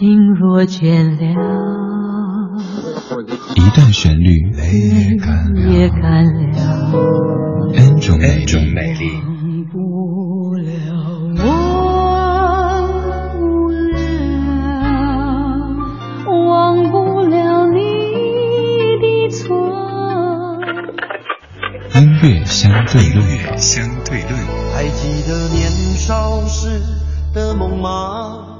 心若倦了，一段旋律也干了，N 种美丽。音乐相对论，相对论。还记得年少时的梦吗？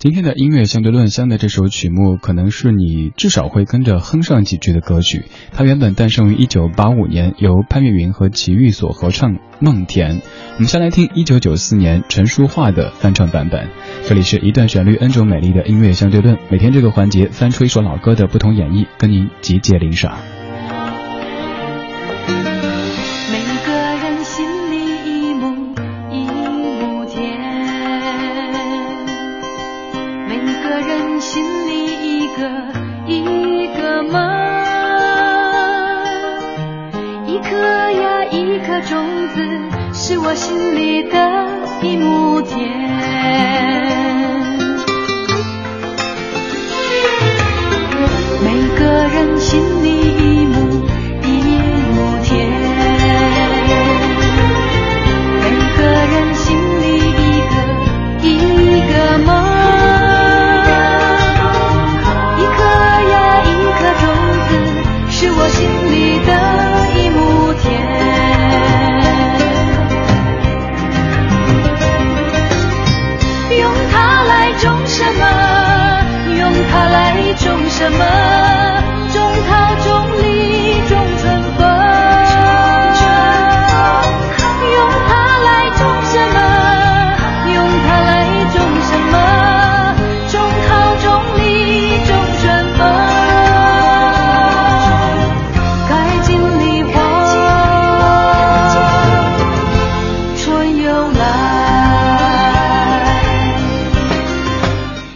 今天的音乐相对论相的这首曲目，可能是你至少会跟着哼上几句的歌曲。它原本诞生于一九八五年，由潘越云和齐豫所合唱《梦田》。我们先来听一九九四年陈淑桦的翻唱版本。这里是一段旋律 N 种美丽的音乐相对论，每天这个环节翻出一首老歌的不同演绎，跟您集结领赏。下一颗种子是我心里的一亩田。每个人心里一亩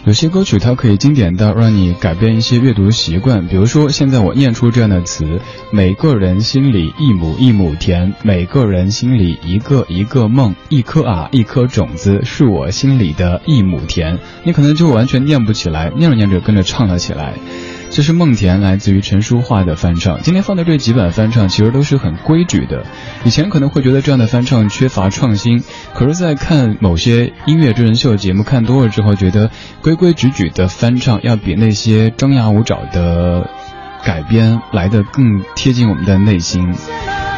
有些歌曲它可以经典到让你改变一些阅读习惯，比如说现在我念出这样的词：每个人心里一亩一亩田，每个人心里一个一个梦，一颗啊一颗种子是我心里的一亩田。你可能就完全念不起来，念着念着跟着唱了起来。这是梦田来自于陈淑桦的翻唱。今天放的这几版翻唱其实都是很规矩的。以前可能会觉得这样的翻唱缺乏创新，可是，在看某些音乐真人秀节目看多了之后，觉得规规矩矩的翻唱要比那些张牙舞爪的改编来的更贴近我们的内心。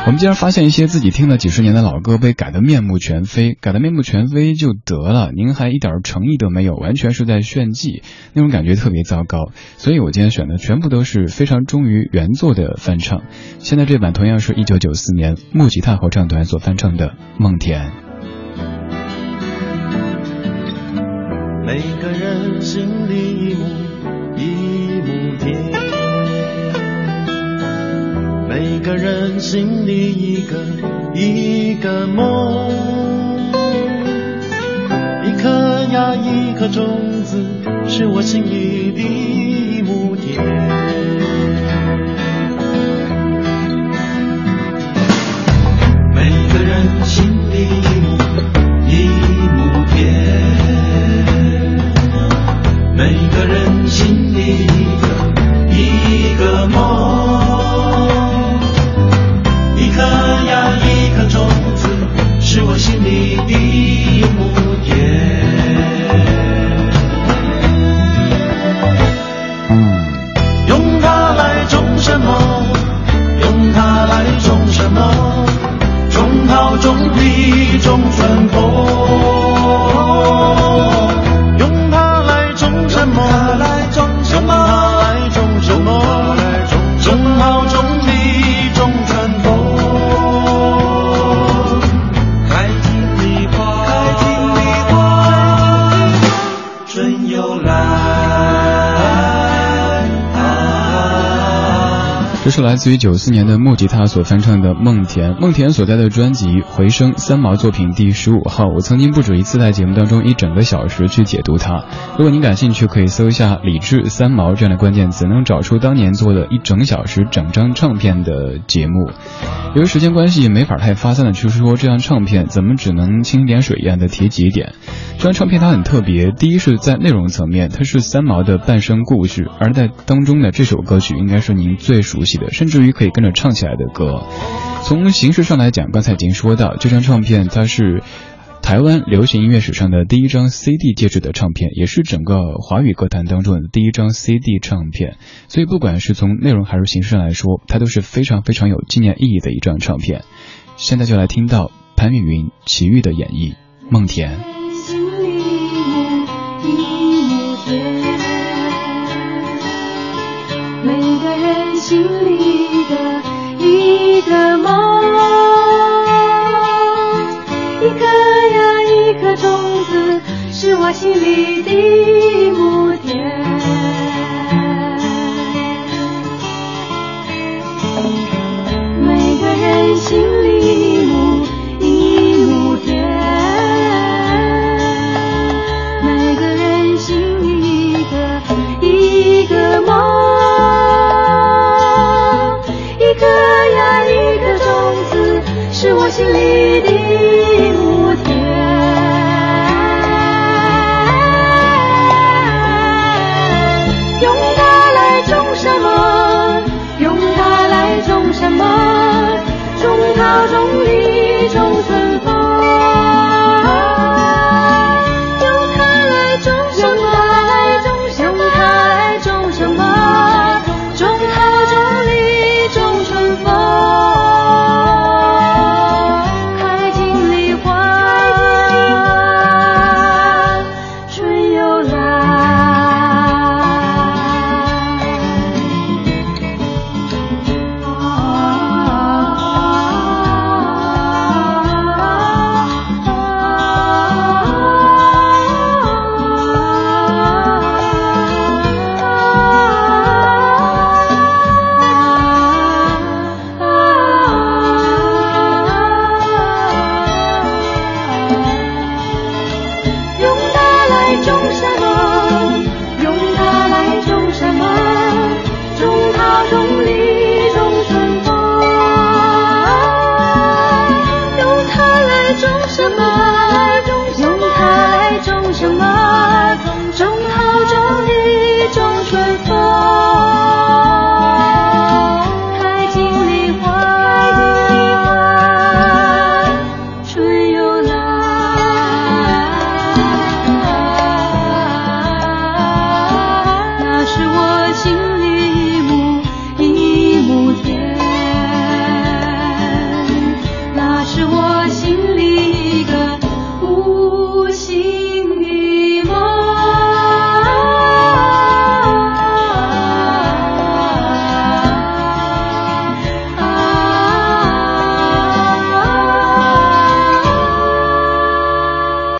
我们竟然发现一些自己听了几十年的老歌被改得面目全非，改得面目全非就得了，您还一点诚意都没有，完全是在炫技，那种感觉特别糟糕。所以我今天选的全部都是非常忠于原作的翻唱。现在这版同样是一九九四年木吉他合唱团所翻唱的《梦田》。每个人心里一亩一亩田人心里一个一个梦，一颗呀一颗种子，是我心里的一亩田。这是来自于九四年的木吉他所翻唱的《梦田》，梦田所在的专辑《回声》三毛作品第十五号。我曾经不止一次在节目当中一整个小时去解读它。如果您感兴趣，可以搜一下“李志三毛”这样的关键词，能找出当年做的一整小时整张唱片的节目。由于时间关系，没法太发散的去说这张唱片，怎么只能清点水一样的提几点。这张唱片它很特别，第一是在内容层面，它是三毛的半生故事，而在当中的这首歌曲应该是您最熟悉甚至于可以跟着唱起来的歌。从形式上来讲，刚才已经说到，这张唱片它是台湾流行音乐史上的第一张 CD 介质的唱片，也是整个华语歌坛当中的第一张 CD 唱片。所以不管是从内容还是形式上来说，它都是非常非常有纪念意义的一张唱片。现在就来听到潘越云、齐豫的演绎《梦田》。心里的一个梦，一颗呀一颗种子，是我心里的一亩田。每个人心里心里的 种什么，种李，种